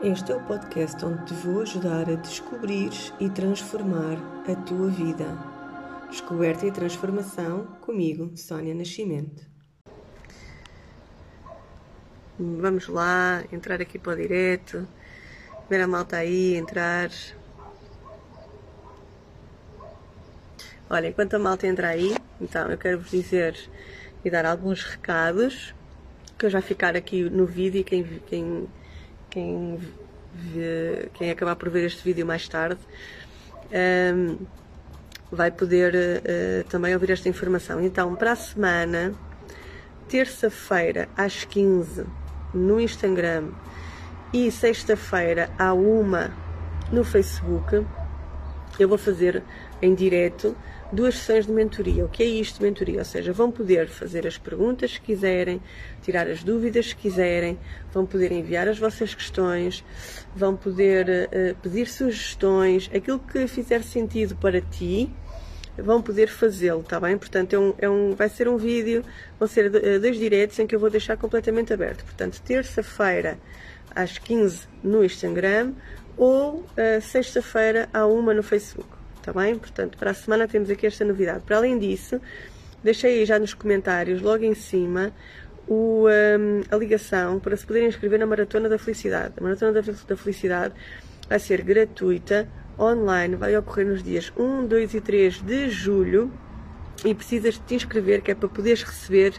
Este é o podcast onde te vou ajudar a descobrir e transformar a tua vida. Descoberta e transformação comigo, Sónia Nascimento. Vamos lá, entrar aqui para o direto, ver a malta aí, entrar. Olha, enquanto a malta entra aí, então eu quero vos dizer e dar alguns recados que eu já ficar aqui no vídeo e quem, quem quem, vê, quem acabar por ver este vídeo mais tarde um, ehm, vai poder uh, também ouvir esta informação. Então, para a semana, terça-feira às 15 no Instagram e sexta-feira à 1 no Facebook, eu vou fazer em direto duas sessões de mentoria. O que é isto mentoria? Ou seja, vão poder fazer as perguntas que quiserem, tirar as dúvidas que quiserem, vão poder enviar as vossas questões, vão poder uh, pedir sugestões, aquilo que fizer sentido para ti, vão poder fazê-lo, está bem? Portanto, é um, é um, vai ser um vídeo, vão ser uh, dois diretos em que eu vou deixar completamente aberto. Portanto, terça-feira às 15 no Instagram ou uh, sexta-feira à 1 no Facebook está bem? Portanto, para a semana temos aqui esta novidade. Para além disso, deixei aí já nos comentários, logo em cima, o, um, a ligação para se poderem inscrever na Maratona da Felicidade. A Maratona da, da Felicidade vai ser gratuita, online, vai ocorrer nos dias 1, 2 e 3 de julho e precisas te inscrever, que é para poderes receber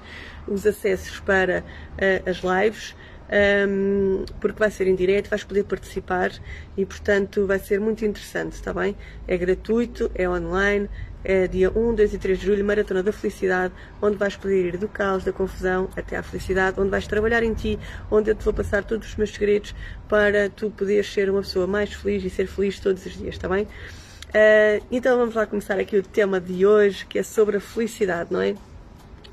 os acessos para uh, as lives um, porque vai ser em direto, vais poder participar e, portanto, vai ser muito interessante, está bem? É gratuito, é online, é dia 1, 2 e 3 de julho, Maratona da Felicidade, onde vais poder ir do caos, da confusão até à felicidade, onde vais trabalhar em ti, onde eu te vou passar todos os meus segredos para tu poderes ser uma pessoa mais feliz e ser feliz todos os dias, está bem? Uh, então vamos lá começar aqui o tema de hoje, que é sobre a felicidade, não é?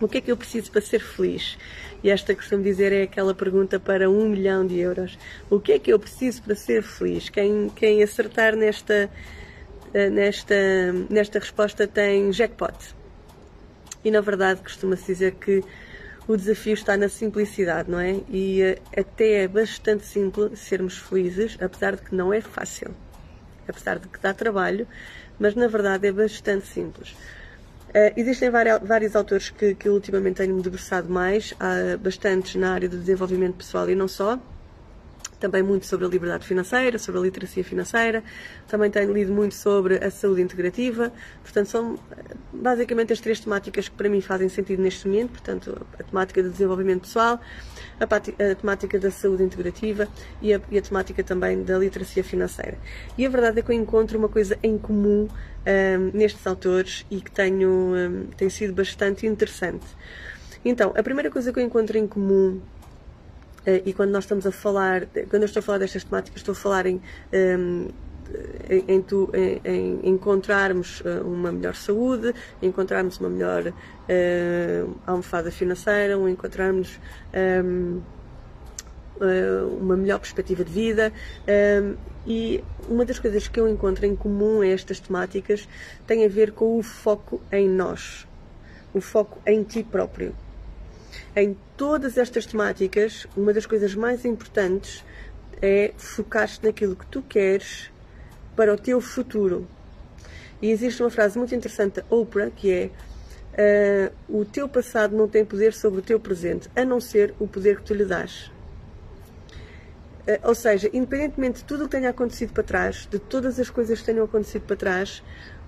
O que é que eu preciso para ser feliz? E esta, costumo dizer, é aquela pergunta para um milhão de euros. O que é que eu preciso para ser feliz? Quem, quem acertar nesta, eh, nesta, nesta resposta tem jackpot. E na verdade costuma-se dizer que o desafio está na simplicidade, não é? E eh, até é bastante simples sermos felizes, apesar de que não é fácil. Apesar de que dá trabalho, mas na verdade é bastante simples. Uh, existem vários autores que, que ultimamente tenho-me debruçado mais, há bastantes na área do desenvolvimento pessoal e não só, também muito sobre a liberdade financeira, sobre a literacia financeira, também tenho lido muito sobre a saúde integrativa, portanto são basicamente as três temáticas que para mim fazem sentido neste momento, portanto a temática do desenvolvimento pessoal, a, a temática da saúde integrativa e a, e a, temática também da literacia financeira. E a verdade é que eu encontro uma coisa em comum um, nestes autores e que tenho, um, tem sido bastante interessante. Então, a primeira coisa que eu encontro em comum eh, e quando nós estamos a falar, quando eu estou a falar destas temáticas, estou a falar em, ehm, em, tu, em, em encontrarmos eh, uma melhor saúde, encontrarmos uma melhor uh, almofada financeira, ou encontrarmos um, ehm, uma melhor perspectiva de vida. Um, ehm, e uma das coisas que eu encontro em comum a estas temáticas tem a ver com o foco em nós, o foco em ti próprio. Em todas estas temáticas, uma das coisas mais importantes é focar-te naquilo que tu queres para o teu futuro. E existe uma frase muito interessante da Oprah que é uh, o teu passado não tem poder sobre o teu presente, a não ser o poder que tu lhe dás. Uh, ou seja, independentemente de tudo o que tenha acontecido para trás, de todas as coisas que tenham acontecido para trás,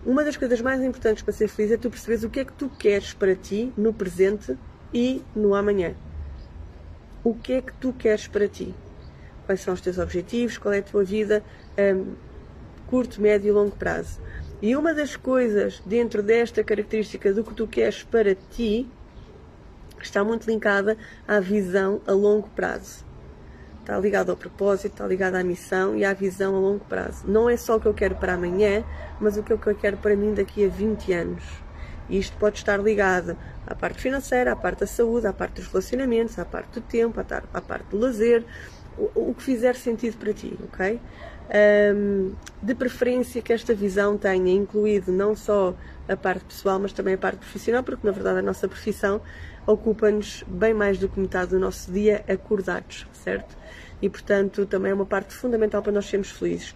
uma das coisas mais importantes para ser feliz é tu perceberes o que é que tu queres para ti no presente e no amanhã. O que é que tu queres para ti? Quais são os teus objetivos? Qual é a tua vida um, curto, médio e longo prazo? E uma das coisas dentro desta característica do que tu queres para ti está muito linkada à visão a longo prazo. Está ligado ao propósito, está ligado à missão e à visão a longo prazo. Não é só o que eu quero para amanhã, mas o que eu quero para mim daqui a 20 anos. E isto pode estar ligado à parte financeira, à parte da saúde, à parte dos relacionamentos, à parte do tempo, à parte do lazer, o que fizer sentido para ti, ok? Um, de preferência que esta visão tenha incluído não só a parte pessoal, mas também a parte profissional, porque na verdade a nossa profissão ocupa-nos bem mais do que metade do nosso dia acordados, certo? E portanto também é uma parte fundamental para nós sermos felizes.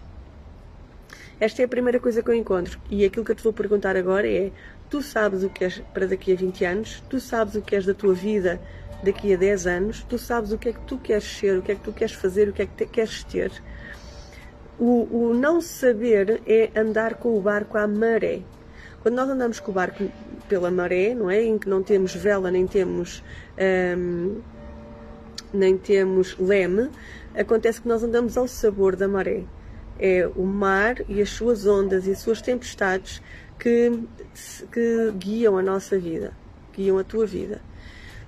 Esta é a primeira coisa que eu encontro e aquilo que eu te vou perguntar agora é: tu sabes o que és para daqui a 20 anos? Tu sabes o que és da tua vida daqui a 10 anos? Tu sabes o que é que tu queres ser, o que é que tu queres fazer, o que é que te, queres ter? O, o não saber é andar com o barco à maré. Quando nós andamos com o barco pela maré, não é? Em que não temos vela nem temos hum, nem temos leme, acontece que nós andamos ao sabor da maré. É o mar e as suas ondas e as suas tempestades que, que guiam a nossa vida, guiam a tua vida.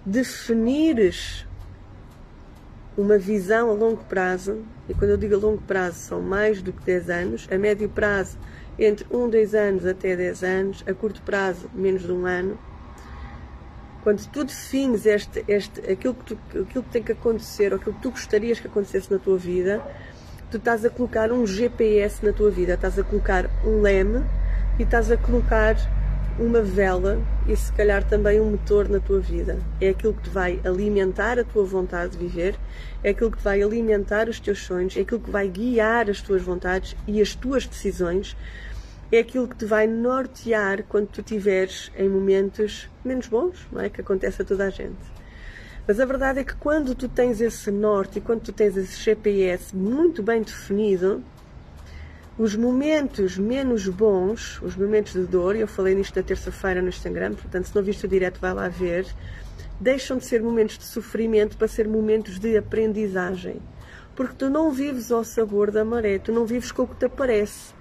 Definires uma visão a longo prazo, e quando eu digo a longo prazo são mais do que 10 anos, a médio prazo entre 1, 2 anos até 10 anos, a curto prazo menos de um ano. Quando tu defines este, este, aquilo, que tu, aquilo que tem que acontecer, ou aquilo que tu gostarias que acontecesse na tua vida, tu estás a colocar um GPS na tua vida, estás a colocar um leme e estás a colocar uma vela e se calhar também um motor na tua vida. É aquilo que te vai alimentar a tua vontade de viver, é aquilo que te vai alimentar os teus sonhos, é aquilo que vai guiar as tuas vontades e as tuas decisões, é aquilo que te vai nortear quando tu estiveres em momentos menos bons, não é? Que acontece a toda a gente. Mas a verdade é que quando tu tens esse norte e quando tu tens esse GPS muito bem definido, os momentos menos bons, os momentos de dor, eu falei nisto na terça-feira no Instagram, portanto, se não viste o direto, vai lá ver, deixam de ser momentos de sofrimento para ser momentos de aprendizagem. Porque tu não vives ao sabor da maré, tu não vives com o que te aparece,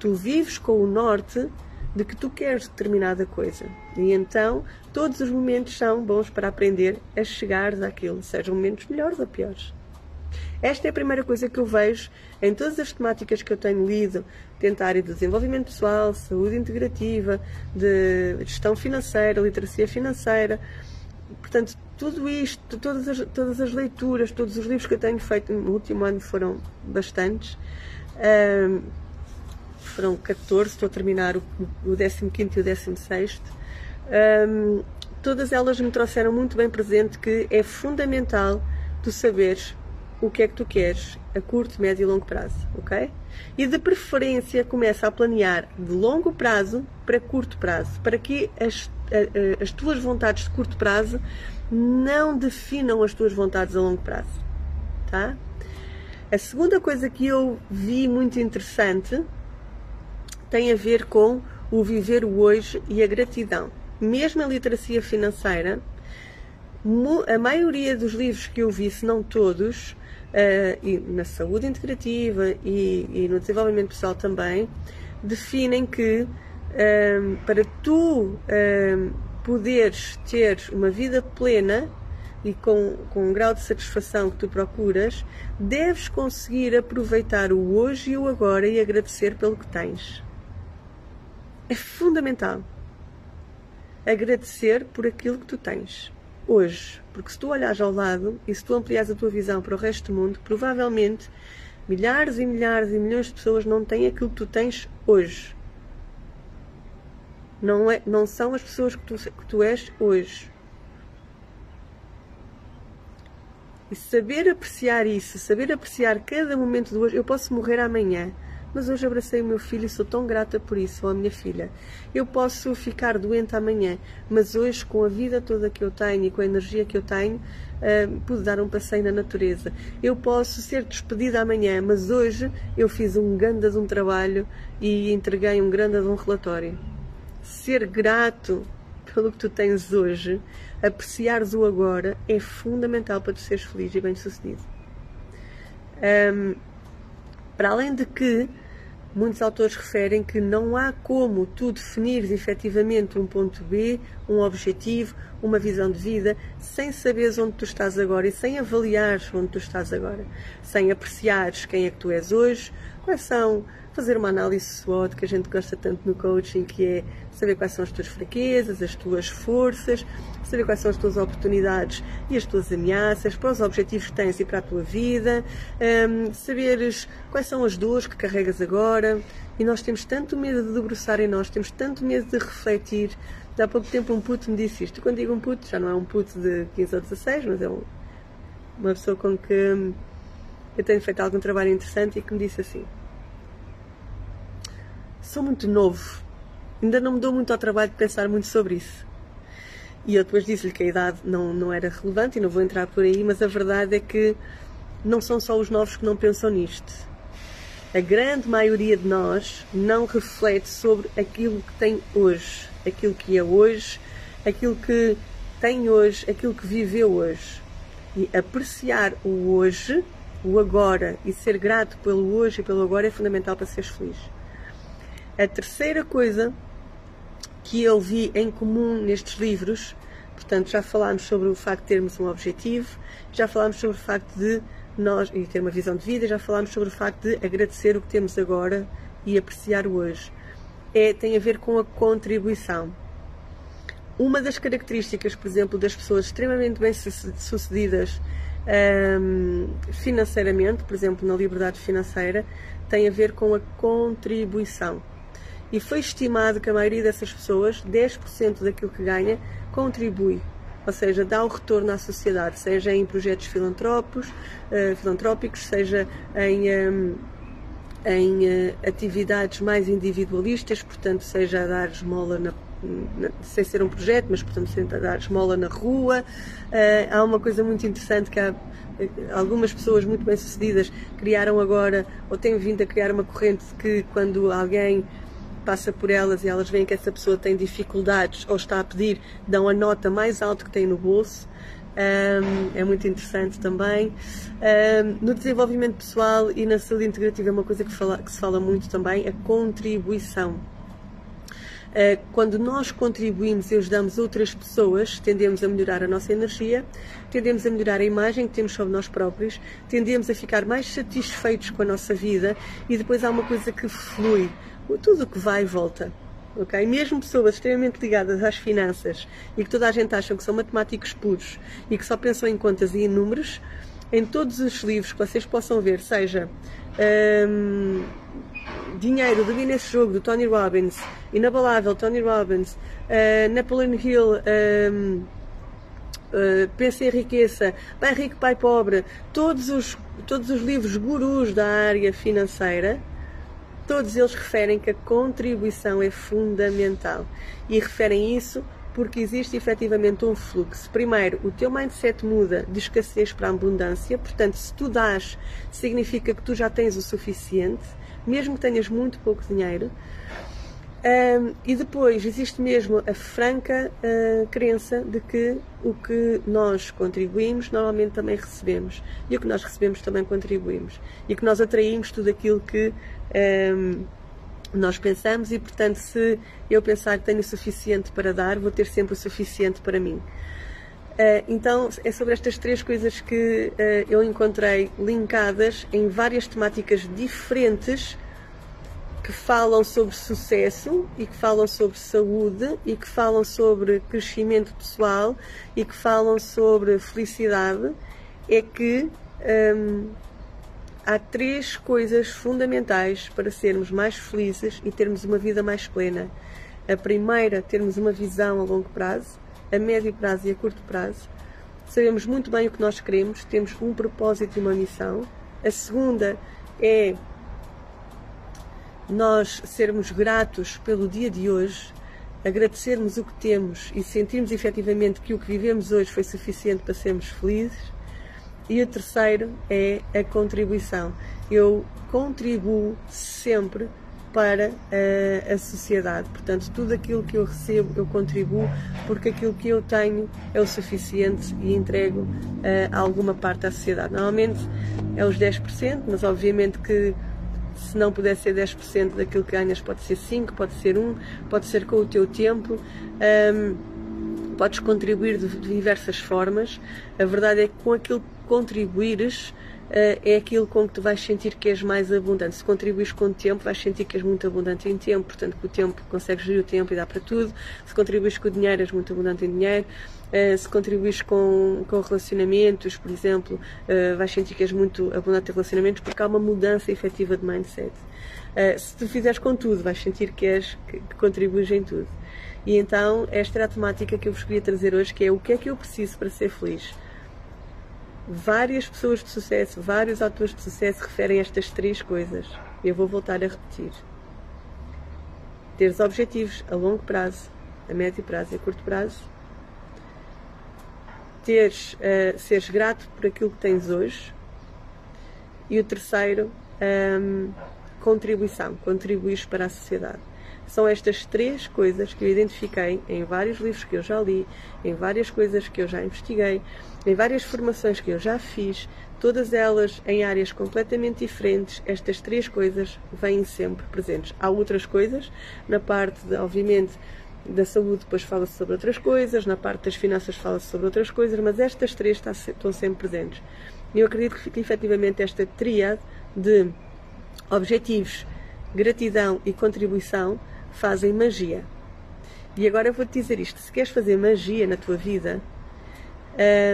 tu vives com o norte de que tu queres determinada coisa. E então, todos os momentos são bons para aprender a chegar àquilo, sejam momentos melhores ou piores. Esta é a primeira coisa que eu vejo em todas as temáticas que eu tenho lido, tentar área de desenvolvimento pessoal, saúde integrativa, de gestão financeira, literacia financeira. Portanto, tudo isto, todas as, todas as leituras, todos os livros que eu tenho feito no último ano foram bastantes. Um, foram 14, estou a terminar o, o 15 e o 16. Um, todas elas me trouxeram muito bem presente que é fundamental tu saberes o que é que tu queres a curto, médio e longo prazo, ok? E de preferência começa a planear de longo prazo para curto prazo, para que as, as tuas vontades de curto prazo não definam as tuas vontades a longo prazo, tá? A segunda coisa que eu vi muito interessante tem a ver com o viver o hoje e a gratidão. Mesmo a literacia financeira, a maioria dos livros que eu vi, se não todos, e na saúde integrativa e, e, no desenvolvimento pessoal também, definem que um, ehm, para tu um, ehm, poderes ter uma vida plena e com, com um grau de satisfação que tu procuras, deves conseguir aproveitar o hoje e o agora e agradecer pelo que tens. É fundamental agradecer por aquilo que tu tens hoje. Porque se tu olhares ao lado e se tu ampliares a tua visão para o resto do mundo, provavelmente milhares e milhares e milhões de pessoas não têm aquilo que tu tens hoje. Não, é, não são as pessoas que tu, que tu és hoje. E saber apreciar isso, saber apreciar cada momento de hoje. Eu posso morrer amanhã, mas hoje abracei o meu filho e sou tão grata por isso, ou a minha filha. Eu posso ficar doente amanhã, mas hoje, com a vida toda que eu tenho e com a energia que eu tenho, uh, pude dar um passeio na natureza. Eu posso ser despedida amanhã, mas hoje eu fiz um grande de um trabalho e entreguei um grande de um relatório. Ser grato pelo que tu tens hoje, apreciares o agora, é fundamental para tu seres feliz e bem-sucedido. Um, para além de que muitos autores referem que não há como tu definires efetivamente um ponto B, um objetivo, uma visão de vida sem saberes onde tu estás agora e sem avaliares onde tu estás agora, sem apreciares quem é que tu és hoje, quais são fazer uma análise SWOT que a gente gosta tanto no coaching, que é saber quais são as tuas fraquezas, as tuas forças, saber quais são as tuas oportunidades e as tuas ameaças, para os objetivos que tens e para a tua vida, um, saberes quais são as dores que carregas agora. E nós temos tanto medo de debruçar em nós, temos tanto medo de refletir. Há pouco tempo um puto me disse isto. Quando digo um puto, já não é um puto de 15 ou 16, mas é um, uma pessoa com que eu tenho feito algum trabalho interessante e que me disse assim: Sou muito novo, ainda não me dou muito ao trabalho de pensar muito sobre isso. E eu depois disse-lhe que a idade não, não era relevante e não vou entrar por aí, mas a verdade é que não são só os novos que não pensam nisto. A grande maioria de nós não reflete sobre aquilo que tem hoje, aquilo que é hoje, aquilo que tem hoje, aquilo que viveu hoje. E apreciar o hoje, o agora, e ser grato pelo hoje e pelo agora é fundamental para seres feliz. A terceira coisa que eu vi em comum nestes livros, portanto, já falámos sobre o facto de termos um objetivo, já falámos sobre o facto de nós, e ter uma visão de vida, já falámos sobre o facto de agradecer o que temos agora e apreciar o hoje. É, tem a ver com a contribuição. Uma das características, por exemplo, das pessoas extremamente bem-sucedidas um, financeiramente, por exemplo, na liberdade financeira, tem a ver com a contribuição e foi estimado que a maioria dessas pessoas, 10% daquilo que ganha, contribui, ou seja, dá o retorno à sociedade, seja em projetos filantrópicos, filantrópicos seja em, um, em uh, atividades mais individualistas, portanto, seja a dar esmola na sem ser um projeto, mas portanto sem dar esmola na rua. Uh, há uma coisa muito interessante que há algumas pessoas muito bem sucedidas criaram agora ou têm vindo a criar uma corrente que quando alguém passa por elas e elas veem que essa pessoa tem dificuldades ou está a pedir, dão a nota mais alta que tem no bolso. Um, é muito interessante também. Um, no desenvolvimento pessoal e na saúde integrativa é uma coisa que, fala, que se fala muito também, a contribuição. Uh, quando nós contribuímos e ajudamos outras pessoas, tendemos a melhorar a nossa energia, tendemos a melhorar a imagem que temos sobre nós próprios, tendemos a ficar mais satisfeitos com a nossa vida e depois há uma coisa que flui tudo o que vai volta. Okay? Mesmo pessoas extremamente ligadas às finanças e que toda a gente acha que são matemáticos puros e que só pensam em contas e em números, em todos os livros que vocês possam ver, seja um, Dinheiro, domina esse jogo, do Tony Robbins, Inabalável, Tony Robbins, uh, Napoleon Hill, um, Uh, Pensa em Riqueza, Pai Rico, Pai Pobre, todos os, todos os livros gurus da área financeira Todos eles referem que a contribuição é fundamental e referem isso porque existe efetivamente um fluxo. Primeiro, o teu mindset muda de escassez para abundância, portanto, se tu dás, significa que tu já tens o suficiente, mesmo que tenhas muito pouco dinheiro. Um, e depois existe mesmo a franca uh, crença de que o que nós contribuímos normalmente também recebemos. E o que nós recebemos também contribuímos. E que nós atraímos tudo aquilo que um, nós pensamos. E portanto se eu pensar que tenho o suficiente para dar vou ter sempre o suficiente para mim. Uh, então é sobre estas três coisas que uh, eu encontrei linkadas em várias temáticas diferentes que falam sobre sucesso e que falam sobre saúde e que falam sobre crescimento pessoal e que falam sobre felicidade é que hum, há três coisas fundamentais para sermos mais felizes e termos uma vida mais plena. A primeira, termos uma visão a longo prazo, a médio prazo e a curto prazo. Sabemos muito bem o que nós queremos, temos um propósito e uma missão. A segunda é nós sermos gratos pelo dia de hoje, agradecermos o que temos e sentirmos efetivamente que o que vivemos hoje foi suficiente para sermos felizes. E o terceiro é a contribuição. Eu contribuo sempre para a, a, sociedade. Portanto, tudo aquilo que eu recebo, eu contribuo, porque aquilo que eu tenho é o suficiente e entrego uh, alguma parte à sociedade. Normalmente é os 10%, mas obviamente que se não puder ser 10% daquilo que ganhas, pode ser 5%, pode ser 1%, pode ser com o teu tempo. Um, podes contribuir de diversas formas. A verdade é que com aquilo que contribuires, é aquilo com que tu vais sentir que és mais abundante. Se contribuis com o tempo, vais sentir que és muito abundante em tempo, portanto, que o tempo consegues gerir o tempo e dá para tudo. Se contribuis com o dinheiro, és muito abundante em dinheiro. Uh, se contribuis com, com relacionamentos, por exemplo, uh, vais sentir que és muito abundante em relacionamentos porque há uma mudança efetiva de mindset. se tu fizeres com tudo, vais sentir que, és, que, que contribuis em tudo. E então, esta era a temática que eu vos queria trazer hoje, que é o que é que eu preciso para ser feliz várias pessoas de sucesso, vários atores de sucesso referem estas três coisas. Eu vou voltar a repetir. Teres objetivos a longo prazo, a médio prazo e a curto prazo. Teres, uh, seres grato por aquilo que tens hoje. E o terceiro, um, contribuição, contribuir para a sociedade. São estas três coisas que eu identifiquei em vários livros que eu já li, em várias coisas que eu já investiguei, em várias formações que eu já fiz, todas elas em áreas completamente diferentes, estas três coisas vêm sempre presentes. Há outras coisas, na parte, de, obviamente, da saúde depois fala-se sobre outras coisas, na parte das finanças fala-se sobre outras coisas, mas estas três estão sempre presentes. E eu acredito que efetivamente esta tríade de objetivos, gratidão e contribuição fazem magia. E agora eu vou-te dizer isto: se queres fazer magia na tua vida,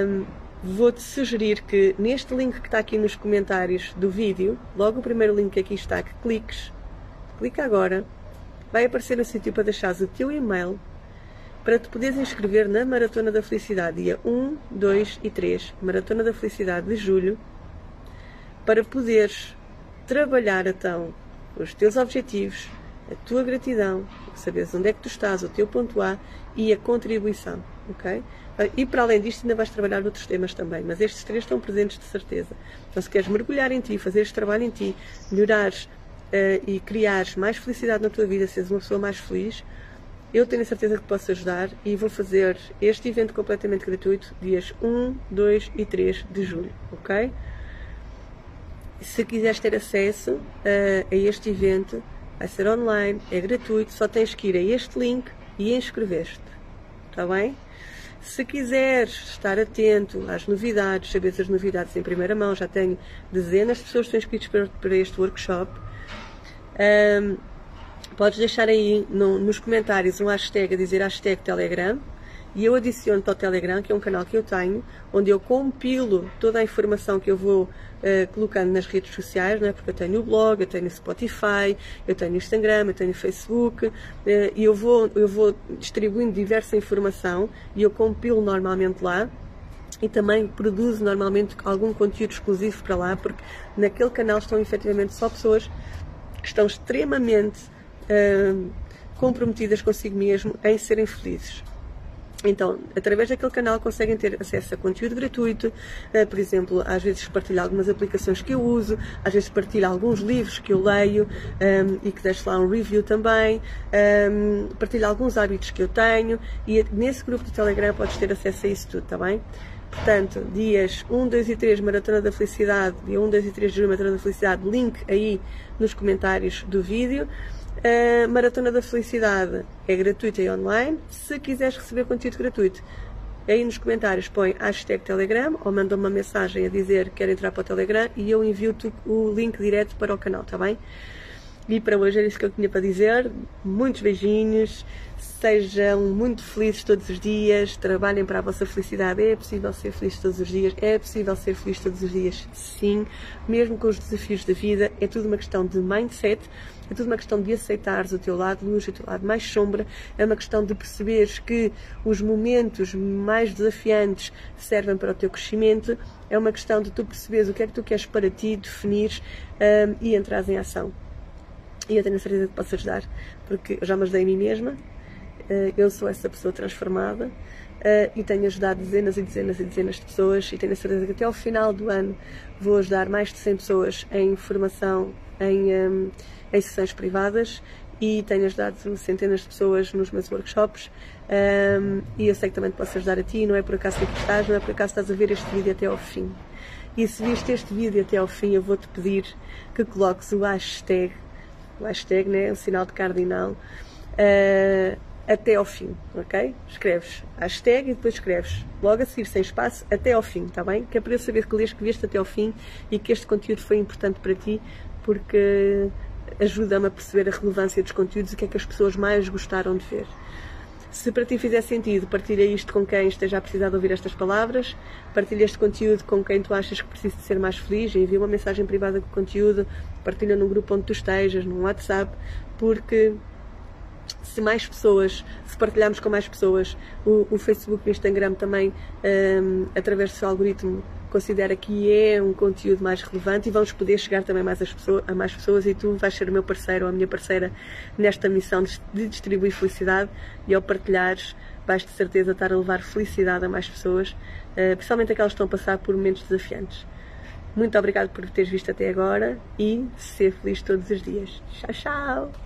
hum, vou-te sugerir que neste link que está aqui nos comentários do vídeo, logo o primeiro link que aqui está, que cliques, clica agora, vai aparecer no sítio para deixares o teu e-mail para te poderes inscrever na Maratona da Felicidade, dia 1, 2 e 3, Maratona da Felicidade de julho, para poderes trabalhar então os teus objetivos, a tua gratidão, saberes onde é que tu estás, o teu ponto A e a contribuição, ok? E para além disto ainda vais trabalhar outros temas também, mas estes três estão presentes de certeza. Então se queres mergulhar em ti, fazer este trabalho em ti, melhorares uh, e criares mais felicidade na tua vida, seres uma pessoa mais feliz, eu tenho a certeza que posso ajudar e vou fazer este evento completamente gratuito dias 1, 2 e 3 de julho, ok? Se quiseres ter acesso uh, a este evento, Vai ser online, é gratuito, só tens que ir a este link e inscrever-te. Está bem? Se quiseres estar atento às novidades, saber as novidades em primeira mão, já tenho dezenas de pessoas que estão inscritas para, este workshop. Um, podes deixar aí no, nos comentários um hashtag a dizer hashtag Telegram e eu adiciono para o Telegram, que é um canal que eu tenho, onde eu compilo toda a informação que eu vou uh, colocando nas redes sociais, né? porque eu tenho o blog, eu tenho o Spotify, eu tenho o Instagram, eu tenho o Facebook, uh, e eu vou, eu vou distribuindo diversa informação e eu compilo normalmente lá e também produzo normalmente algum conteúdo exclusivo para lá, porque naquele canal estão efetivamente só pessoas que estão extremamente uh, comprometidas consigo mesmo em serem felizes. Então, através daquele canal conseguem ter acesso a conteúdo gratuito, uh, por exemplo, às vezes partilho algumas aplicações que eu uso, às vezes partilho alguns livros que eu leio um, ehm, e que deixo lá um review também, um, ehm, partilho alguns hábitos que eu tenho e nesse grupo do Telegram podes ter acesso a isso tudo, está bem? Portanto, dias 1, 2 e 3, Maratona da Felicidade, dia 1, 2 e 3 de julho, Maratona da Felicidade, link aí nos comentários do vídeo. A Maratona da Felicidade é gratuita e online. Se quiseres receber conteúdo gratuito, aí nos comentários põe hashtag Telegram ou manda uma mensagem a dizer que quer entrar para o Telegram e eu envio-te o link direto para o canal, está bem? E para hoje era isso que eu tinha para dizer. Muitos beijinhos, sejam muito felizes todos os dias, trabalhem para a vossa felicidade. É possível ser feliz todos os dias, é possível ser feliz todos os dias, sim, mesmo com os desafios da vida. É tudo uma questão de mindset é tudo uma questão de aceitares o teu lado luz, o teu lado mais sombra. É uma questão de perceberes que os momentos mais desafiantes servem para o teu crescimento. É uma questão de tu perceberes o que é que tu queres para ti, definires um, e entrares em ação. E eu tenho a certeza que posso ajudar, porque eu já me ajudei a mim mesma. Uh, eu sou essa pessoa transformada. Uh, e tenho ajudado dezenas e dezenas e dezenas de pessoas e tenho a certeza que até ao final do ano vou ajudar mais de 100 pessoas em formação, em, um, em sessões privadas e tenho ajudado centenas de pessoas nos meus workshops um, e eu sei que também te posso ajudar a ti, não é por acaso que estás, não é por acaso estás a ver este vídeo até ao fim. E se viste este vídeo até ao fim, eu vou-te pedir que coloques o hashtag, o hashtag, né, o sinal de cardinal, uh, até ao fim, ok? Escreves hashtag e depois escreves logo a seguir, sem espaço, até ao fim, está bem? Que é para eu saber que leste, que viste até ao fim e que este conteúdo foi importante para ti, porque ajuda-me a perceber a relevância dos conteúdos e o que é que as pessoas mais gostaram de ver. Se para ti fizer sentido, partilha isto com quem esteja a precisar de ouvir estas palavras, partilha este conteúdo com quem tu achas que precisa de ser mais feliz, envia uma mensagem privada com o conteúdo, partilha num grupo onde tu estejas, num WhatsApp, porque se mais pessoas, se partilharmos com mais pessoas, o, o Facebook e o Instagram também, um, através do seu algoritmo, considera que é um conteúdo mais relevante e vamos poder chegar também mais pessoas, a mais pessoas e tu vais ser o meu parceiro ou a minha parceira nesta missão de distribuir felicidade e ao partilhares vais de certeza estar a levar felicidade a mais pessoas, uh, principalmente aquelas que estão a passar por momentos desafiantes. Muito obrigado por teres visto até agora e ser feliz todos os dias. Tchau, tchau!